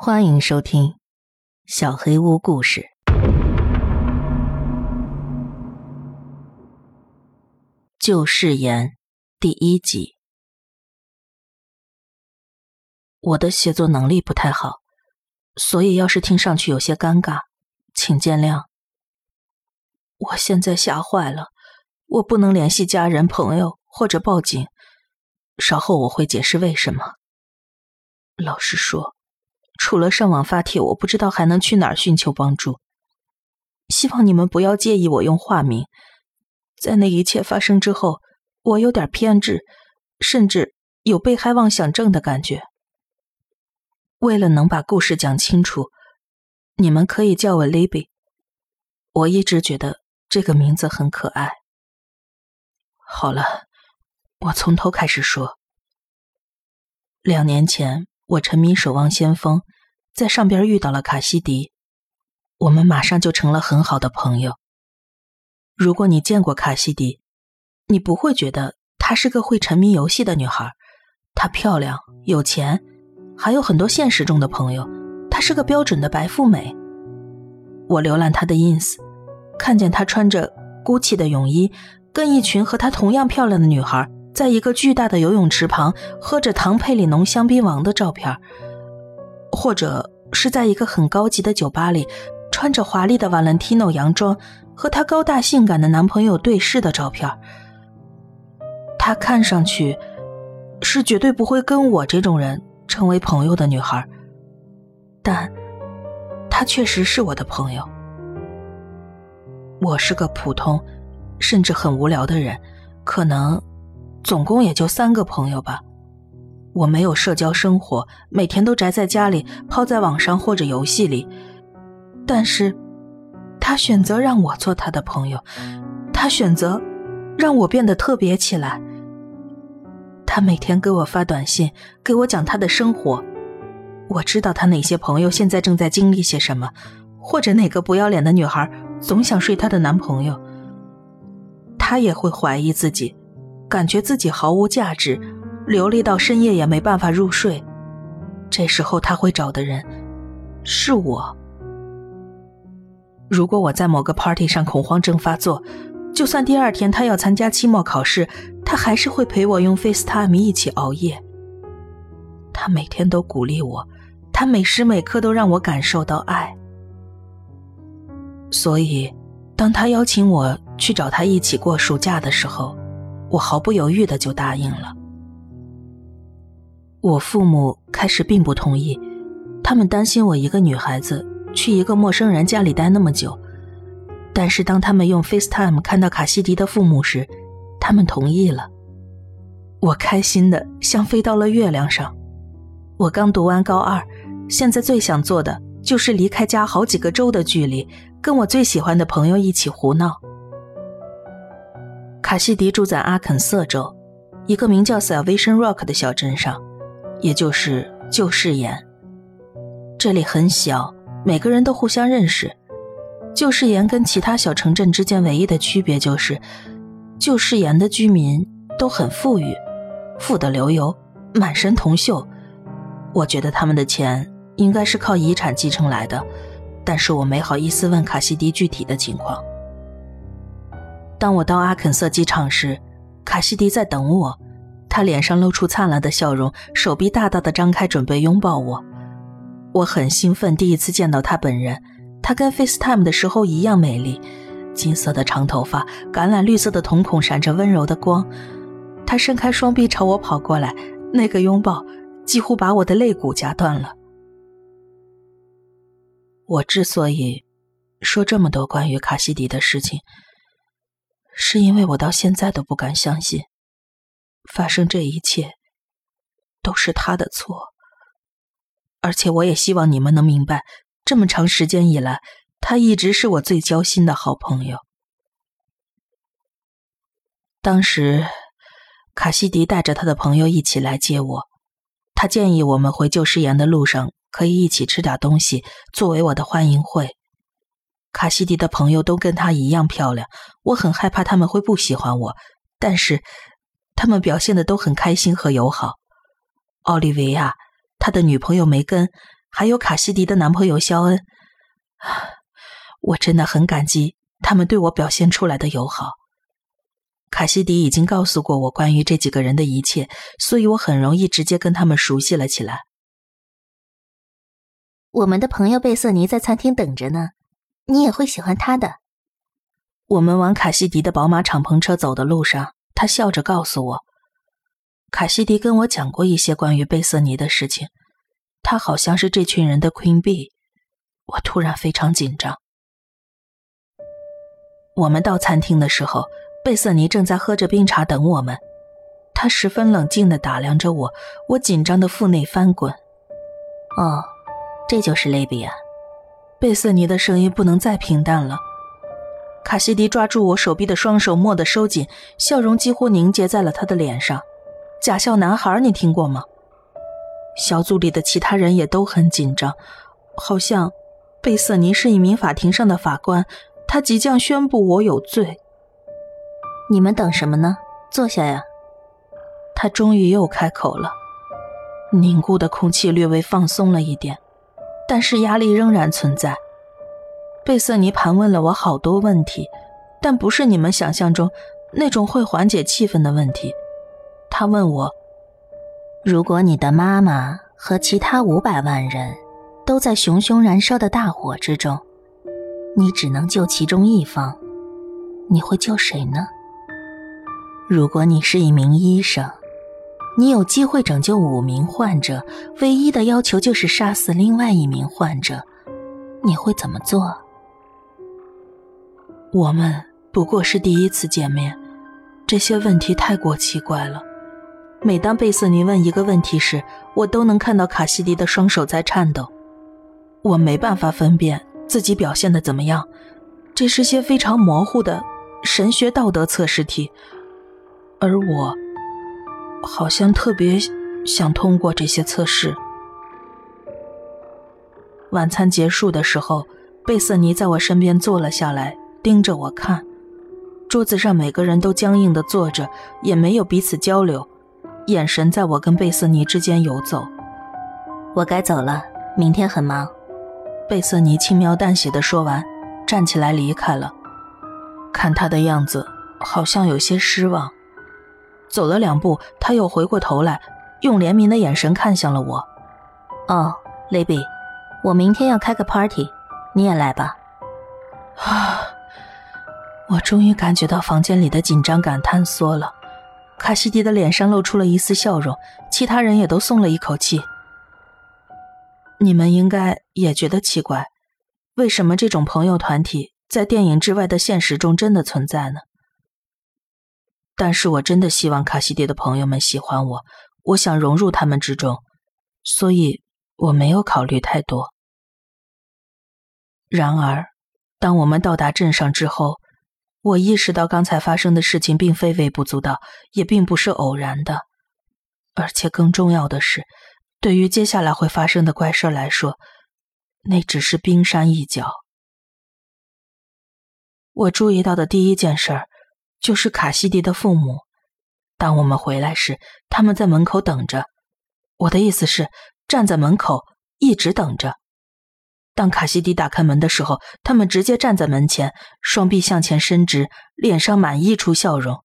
欢迎收听《小黑屋故事》旧誓言第一集。我的写作能力不太好，所以要是听上去有些尴尬，请见谅。我现在吓坏了，我不能联系家人、朋友或者报警。稍后我会解释为什么。老实说。除了上网发帖，我不知道还能去哪儿寻求帮助。希望你们不要介意我用化名。在那一切发生之后，我有点偏执，甚至有被害妄想症的感觉。为了能把故事讲清楚，你们可以叫我 Libby。我一直觉得这个名字很可爱。好了，我从头开始说。两年前。我沉迷《守望先锋》，在上边遇到了卡西迪，我们马上就成了很好的朋友。如果你见过卡西迪，你不会觉得她是个会沉迷游戏的女孩。她漂亮、有钱，还有很多现实中的朋友。她是个标准的白富美。我浏览她的 ins，看见她穿着 GUCCI 的泳衣，跟一群和她同样漂亮的女孩。在一个巨大的游泳池旁喝着唐佩里浓香槟王的照片，或者是在一个很高级的酒吧里穿着华丽的 Valentino 洋装和她高大性感的男朋友对视的照片，她看上去是绝对不会跟我这种人成为朋友的女孩，但她确实是我的朋友。我是个普通，甚至很无聊的人，可能。总共也就三个朋友吧，我没有社交生活，每天都宅在家里，泡在网上或者游戏里。但是，他选择让我做他的朋友，他选择让我变得特别起来。他每天给我发短信，给我讲他的生活。我知道他哪些朋友现在正在经历些什么，或者哪个不要脸的女孩总想睡他的男朋友。他也会怀疑自己。感觉自己毫无价值，流泪到深夜也没办法入睡。这时候他会找的人是我。如果我在某个 party 上恐慌症发作，就算第二天他要参加期末考试，他还是会陪我用 FaceTime 一起熬夜。他每天都鼓励我，他每时每刻都让我感受到爱。所以，当他邀请我去找他一起过暑假的时候，我毫不犹豫的就答应了。我父母开始并不同意，他们担心我一个女孩子去一个陌生人家里待那么久。但是当他们用 FaceTime 看到卡西迪的父母时，他们同意了。我开心的像飞到了月亮上。我刚读完高二，现在最想做的就是离开家好几个州的距离，跟我最喜欢的朋友一起胡闹。卡西迪住在阿肯色州，一个名叫 Salvation Rock 的小镇上，也就是旧誓言。这里很小，每个人都互相认识。旧誓言跟其他小城镇之间唯一的区别就是，旧誓言的居民都很富裕，富得流油，满身铜锈。我觉得他们的钱应该是靠遗产继承来的，但是我没好意思问卡西迪具体的情况。当我到阿肯色机场时，卡西迪在等我，他脸上露出灿烂的笑容，手臂大大的张开，准备拥抱我。我很兴奋，第一次见到他本人。他跟 FaceTime 的时候一样美丽，金色的长头发，橄榄绿色的瞳孔闪着温柔的光。他伸开双臂朝我跑过来，那个拥抱几乎把我的肋骨夹断了。我之所以说这么多关于卡西迪的事情。是因为我到现在都不敢相信，发生这一切都是他的错。而且我也希望你们能明白，这么长时间以来，他一直是我最交心的好朋友。当时，卡西迪带着他的朋友一起来接我，他建议我们回旧誓言的路上可以一起吃点东西，作为我的欢迎会。卡西迪的朋友都跟她一样漂亮，我很害怕他们会不喜欢我，但是他们表现的都很开心和友好。奥利维亚，他的女朋友梅根，还有卡西迪的男朋友肖恩，我真的很感激他们对我表现出来的友好。卡西迪已经告诉过我关于这几个人的一切，所以我很容易直接跟他们熟悉了起来。我们的朋友贝瑟尼在餐厅等着呢，你也会喜欢他的。我们往卡西迪的宝马敞篷车走的路上，他笑着告诉我，卡西迪跟我讲过一些关于贝瑟尼的事情，他好像是这群人的 Queen Bee。我突然非常紧张。我们到餐厅的时候。贝瑟尼正在喝着冰茶等我们，他十分冷静地打量着我，我紧张的腹内翻滚。哦，这就是雷比啊！贝瑟尼的声音不能再平淡了。卡西迪抓住我手臂的双手蓦地收紧，笑容几乎凝结在了他的脸上。假笑男孩，你听过吗？小组里的其他人也都很紧张，好像贝瑟尼是一名法庭上的法官，他即将宣布我有罪。你们等什么呢？坐下呀。他终于又开口了。凝固的空气略微放松了一点，但是压力仍然存在。贝瑟尼盘问了我好多问题，但不是你们想象中那种会缓解气氛的问题。他问我：如果你的妈妈和其他五百万人都在熊熊燃烧的大火之中，你只能救其中一方，你会救谁呢？如果你是一名医生，你有机会拯救五名患者，唯一的要求就是杀死另外一名患者，你会怎么做？我们不过是第一次见面，这些问题太过奇怪了。每当贝瑟尼问一个问题时，我都能看到卡西迪的双手在颤抖。我没办法分辨自己表现的怎么样，这是些非常模糊的神学道德测试题。而我，好像特别想通过这些测试。晚餐结束的时候，贝瑟尼在我身边坐了下来，盯着我看。桌子上每个人都僵硬的坐着，也没有彼此交流，眼神在我跟贝瑟尼之间游走。我该走了，明天很忙。贝瑟尼轻描淡写的说完，站起来离开了。看他的样子，好像有些失望。走了两步，他又回过头来，用怜悯的眼神看向了我。哦，雷比，我明天要开个 party，你也来吧。啊！我终于感觉到房间里的紧张感坍缩了。卡西迪的脸上露出了一丝笑容，其他人也都松了一口气。你们应该也觉得奇怪，为什么这种朋友团体在电影之外的现实中真的存在呢？但是我真的希望卡西迪的朋友们喜欢我，我想融入他们之中，所以我没有考虑太多。然而，当我们到达镇上之后，我意识到刚才发生的事情并非微不足道，也并不是偶然的，而且更重要的是，对于接下来会发生的怪事来说，那只是冰山一角。我注意到的第一件事儿。就是卡西迪的父母。当我们回来时，他们在门口等着。我的意思是，站在门口一直等着。当卡西迪打开门的时候，他们直接站在门前，双臂向前伸直，脸上满溢出笑容。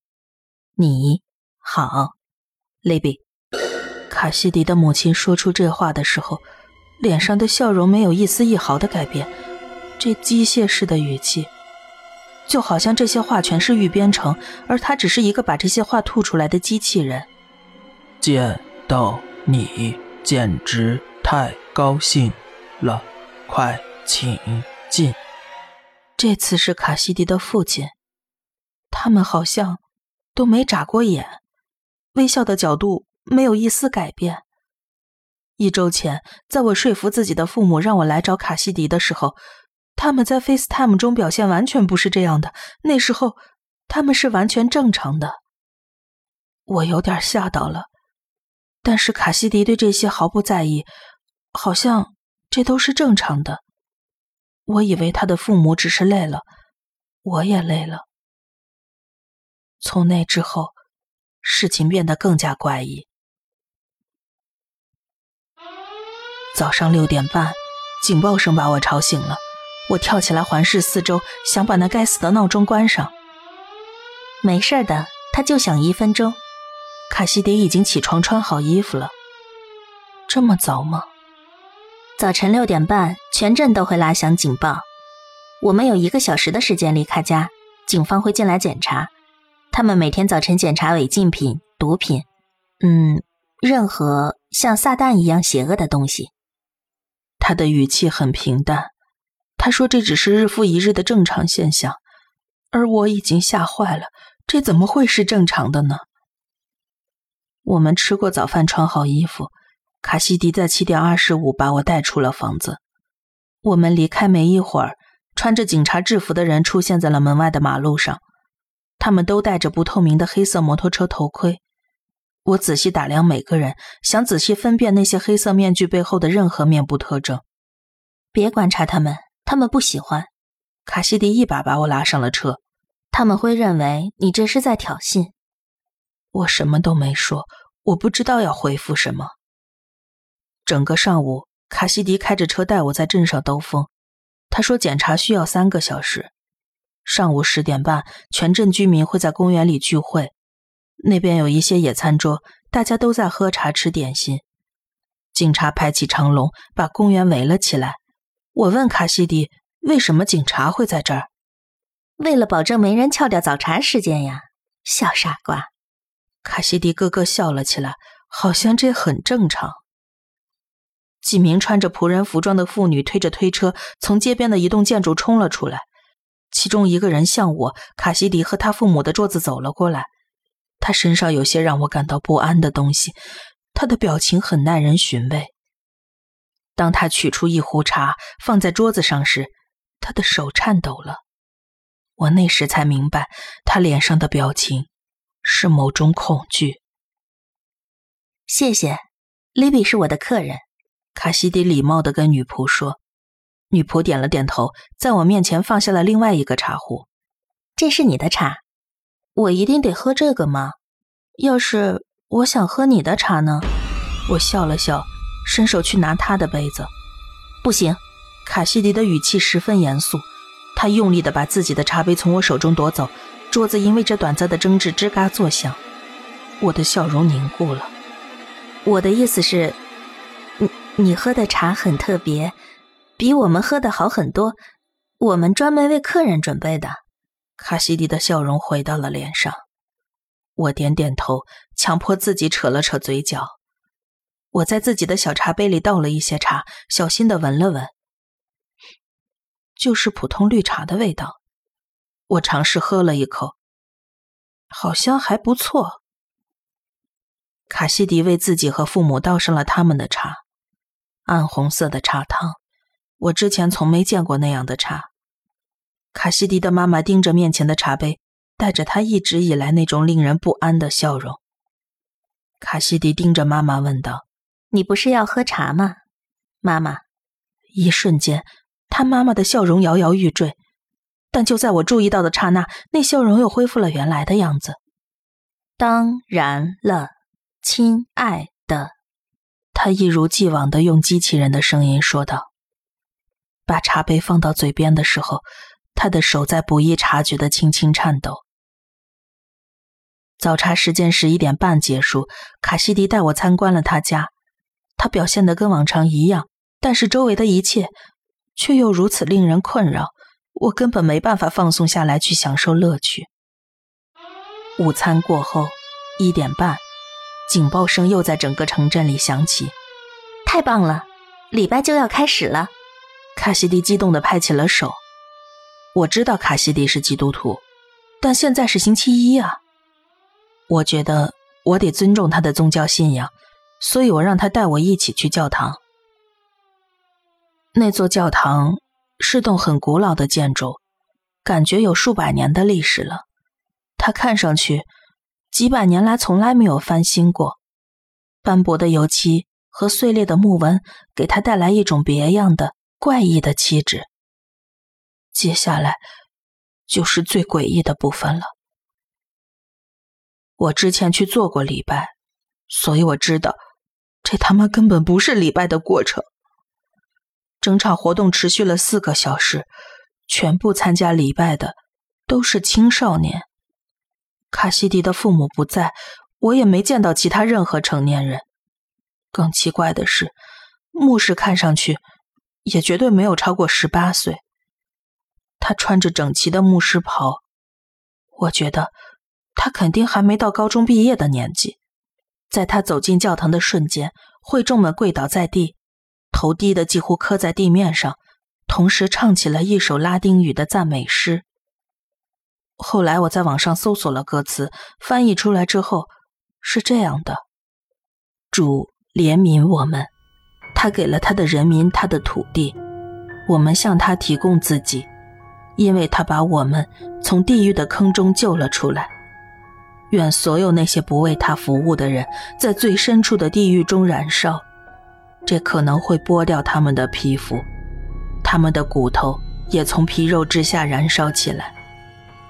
你好，雷比。卡西迪的母亲说出这话的时候，脸上的笑容没有一丝一毫的改变，这机械式的语气。就好像这些话全是预编程，而他只是一个把这些话吐出来的机器人。见到你简直太高兴了，快请进。这次是卡西迪的父亲，他们好像都没眨过眼，微笑的角度没有一丝改变。一周前，在我说服自己的父母让我来找卡西迪的时候。他们在 FaceTime 中表现完全不是这样的，那时候他们是完全正常的。我有点吓到了，但是卡西迪对这些毫不在意，好像这都是正常的。我以为他的父母只是累了，我也累了。从那之后，事情变得更加怪异。早上六点半，警报声把我吵醒了。我跳起来环视四周，想把那该死的闹钟关上。没事的，他就响一分钟。卡西迪已经起床穿好衣服了。这么早吗？早晨六点半，全镇都会拉响警报。我们有一个小时的时间离开家，警方会进来检查。他们每天早晨检查违禁品、毒品，嗯，任何像撒旦一样邪恶的东西。他的语气很平淡。他说这只是日复一日的正常现象，而我已经吓坏了。这怎么会是正常的呢？我们吃过早饭，穿好衣服。卡西迪在七点二十五把我带出了房子。我们离开没一会儿，穿着警察制服的人出现在了门外的马路上。他们都戴着不透明的黑色摩托车头盔。我仔细打量每个人，想仔细分辨那些黑色面具背后的任何面部特征。别观察他们，他们不喜欢。卡西迪一把把我拉上了车。他们会认为你这是在挑衅。我什么都没说，我不知道要回复什么。整个上午，卡西迪开着车带我在镇上兜风。他说检查需要三个小时。上午十点半，全镇居民会在公园里聚会，那边有一些野餐桌，大家都在喝茶吃点心。警察排起长龙，把公园围了起来。我问卡西迪，为什么警察会在这儿？为了保证没人撬掉早茶时间呀，小傻瓜。卡西迪咯咯笑了起来，好像这很正常。几名穿着仆人服装的妇女推着推车从街边的一栋建筑冲了出来，其中一个人向我、卡西迪和他父母的桌子走了过来。他身上有些让我感到不安的东西，他的表情很耐人寻味。当他取出一壶茶放在桌子上时，他的手颤抖了。我那时才明白，他脸上的表情是某种恐惧。谢谢，利比是我的客人。卡西迪礼貌地跟女仆说，女仆点了点头，在我面前放下了另外一个茶壶。这是你的茶，我一定得喝这个吗？要是我想喝你的茶呢？我笑了笑，伸手去拿他的杯子。不行，卡西迪的语气十分严肃，他用力地把自己的茶杯从我手中夺走，桌子因为这短暂的争执吱嘎作响。我的笑容凝固了。我的意思是。你喝的茶很特别，比我们喝的好很多。我们专门为客人准备的。卡西迪的笑容回到了脸上。我点点头，强迫自己扯了扯嘴角。我在自己的小茶杯里倒了一些茶，小心的闻了闻，就是普通绿茶的味道。我尝试喝了一口，好像还不错。卡西迪为自己和父母倒上了他们的茶。暗红色的茶汤，我之前从没见过那样的茶。卡西迪的妈妈盯着面前的茶杯，带着她一直以来那种令人不安的笑容。卡西迪盯着妈妈问道：“你不是要喝茶吗，妈妈？”一瞬间，他妈妈的笑容摇摇欲坠，但就在我注意到的刹那，那笑容又恢复了原来的样子。当然了，亲爱的。他一如既往的用机器人的声音说道：“把茶杯放到嘴边的时候，他的手在不易察觉的轻轻颤抖。”早茶时间十一点半结束，卡西迪带我参观了他家。他表现的跟往常一样，但是周围的一切却又如此令人困扰，我根本没办法放松下来去享受乐趣。午餐过后，一点半。警报声又在整个城镇里响起，太棒了！礼拜就要开始了。卡西迪激动地拍起了手。我知道卡西迪是基督徒，但现在是星期一啊。我觉得我得尊重他的宗教信仰，所以我让他带我一起去教堂。那座教堂是栋很古老的建筑，感觉有数百年的历史了。它看上去……几百年来从来没有翻新过，斑驳的油漆和碎裂的木纹给它带来一种别样的怪异的气质。接下来就是最诡异的部分了。我之前去做过礼拜，所以我知道这他妈根本不是礼拜的过程。整场活动持续了四个小时，全部参加礼拜的都是青少年。卡西迪的父母不在，我也没见到其他任何成年人。更奇怪的是，牧师看上去也绝对没有超过十八岁。他穿着整齐的牧师袍，我觉得他肯定还没到高中毕业的年纪。在他走进教堂的瞬间，会众们跪倒在地，头低的几乎磕在地面上，同时唱起了一首拉丁语的赞美诗。后来我在网上搜索了歌词，翻译出来之后是这样的：主怜悯我们，他给了他的人民他的土地，我们向他提供自己，因为他把我们从地狱的坑中救了出来。愿所有那些不为他服务的人，在最深处的地狱中燃烧，这可能会剥掉他们的皮肤，他们的骨头也从皮肉之下燃烧起来。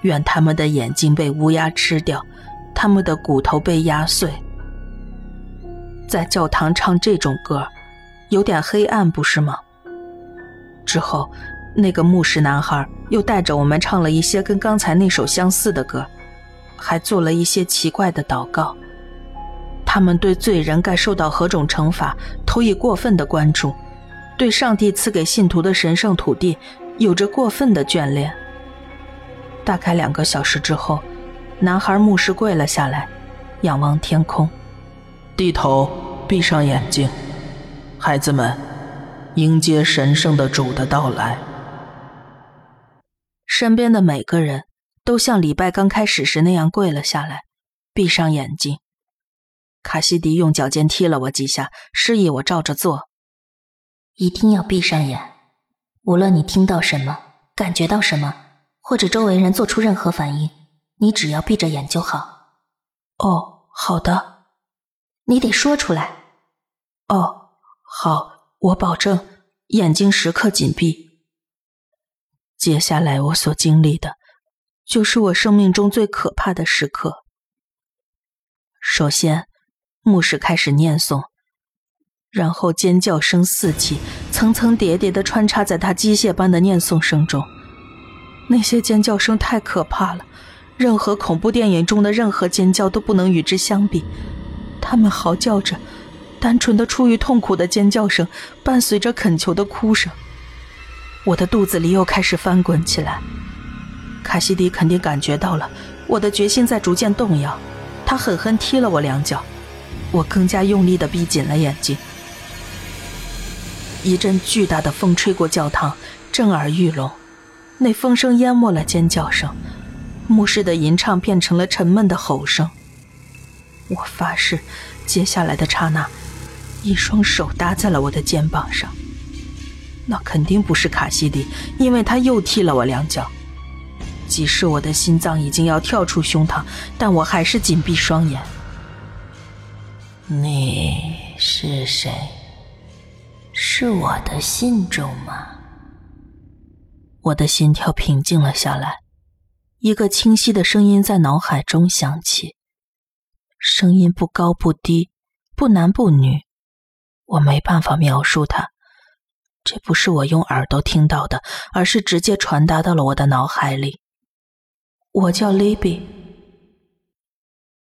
愿他们的眼睛被乌鸦吃掉，他们的骨头被压碎。在教堂唱这种歌，有点黑暗，不是吗？之后，那个牧师男孩又带着我们唱了一些跟刚才那首相似的歌。还做了一些奇怪的祷告，他们对罪人该受到何种惩罚投以过分的关注，对上帝赐给信徒的神圣土地有着过分的眷恋。大概两个小时之后，男孩牧师跪了下来，仰望天空，低头闭上眼睛，孩子们，迎接神圣的主的到来。身边的每个人。都像礼拜刚开始时那样跪了下来，闭上眼睛。卡西迪用脚尖踢了我几下，示意我照着做。一定要闭上眼，无论你听到什么、感觉到什么，或者周围人做出任何反应，你只要闭着眼就好。哦，好的。你得说出来。哦，好，我保证，眼睛时刻紧闭。接下来我所经历的。就是我生命中最可怕的时刻。首先，牧师开始念诵，然后尖叫声四起，层层叠叠的穿插在他机械般的念诵声中。那些尖叫声太可怕了，任何恐怖电影中的任何尖叫都不能与之相比。他们嚎叫着，单纯的出于痛苦的尖叫声，伴随着恳求的哭声。我的肚子里又开始翻滚起来。卡西迪肯定感觉到了我的决心在逐渐动摇，他狠狠踢了我两脚，我更加用力地闭紧了眼睛。一阵巨大的风吹过教堂，震耳欲聋，那风声淹没了尖叫声，牧师的吟唱变成了沉闷的吼声。我发誓，接下来的刹那，一双手搭在了我的肩膀上，那肯定不是卡西迪，因为他又踢了我两脚。即使我的心脏已经要跳出胸膛，但我还是紧闭双眼。你是谁？是我的信众吗？我的心跳平静了下来，一个清晰的声音在脑海中响起。声音不高不低，不男不女，我没办法描述它。这不是我用耳朵听到的，而是直接传达到了我的脑海里。我叫 Libby，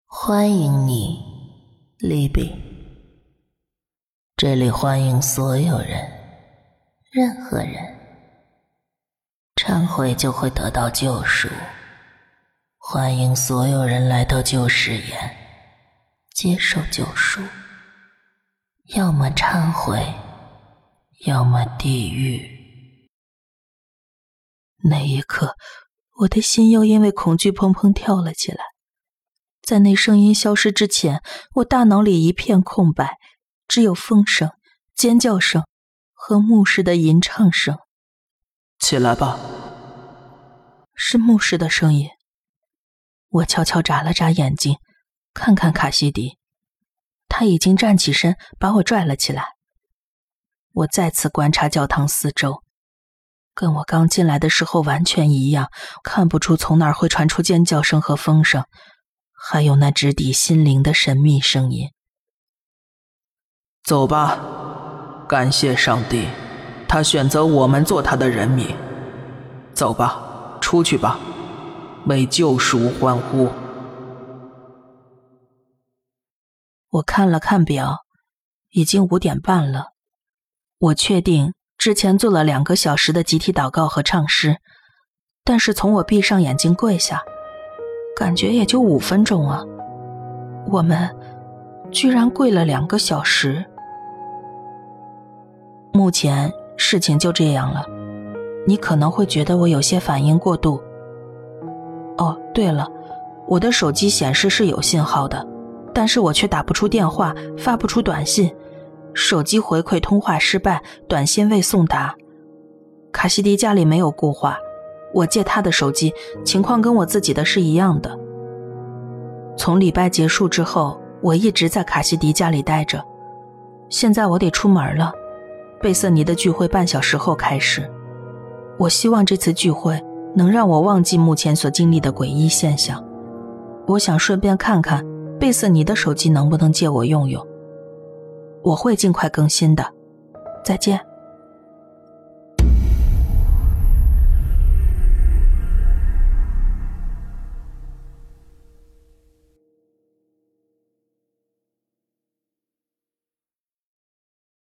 欢迎你，Libby。这里欢迎所有人，任何人。忏悔就会得到救赎。欢迎所有人来到旧誓言，接受救赎。要么忏悔，要么地狱。那一刻。我的心又因为恐惧砰砰跳了起来，在那声音消失之前，我大脑里一片空白，只有风声、尖叫声和牧师的吟唱声。起来吧，是牧师的声音。我悄悄眨了眨眼睛，看看卡西迪，他已经站起身，把我拽了起来。我再次观察教堂四周。跟我刚进来的时候完全一样，看不出从哪儿会传出尖叫声和风声，还有那直抵心灵的神秘声音。走吧，感谢上帝，他选择我们做他的人民。走吧，出去吧，为救赎欢呼。我看了看表，已经五点半了。我确定之前做了两个小时的集体祷告和唱诗，但是从我闭上眼睛跪下，感觉也就五分钟啊。我们居然跪了两个小时。目前事情就这样了，你可能会觉得我有些反应过度。哦，对了，我的手机显示是有信号的。但是我却打不出电话，发不出短信，手机回馈通话失败，短信未送达。卡西迪家里没有固话，我借他的手机，情况跟我自己的是一样的。从礼拜结束之后，我一直在卡西迪家里待着。现在我得出门了，贝瑟尼的聚会半小时后开始。我希望这次聚会能让我忘记目前所经历的诡异现象。我想顺便看看。贝瑟尼的手机能不能借我用用？我会尽快更新的。再见。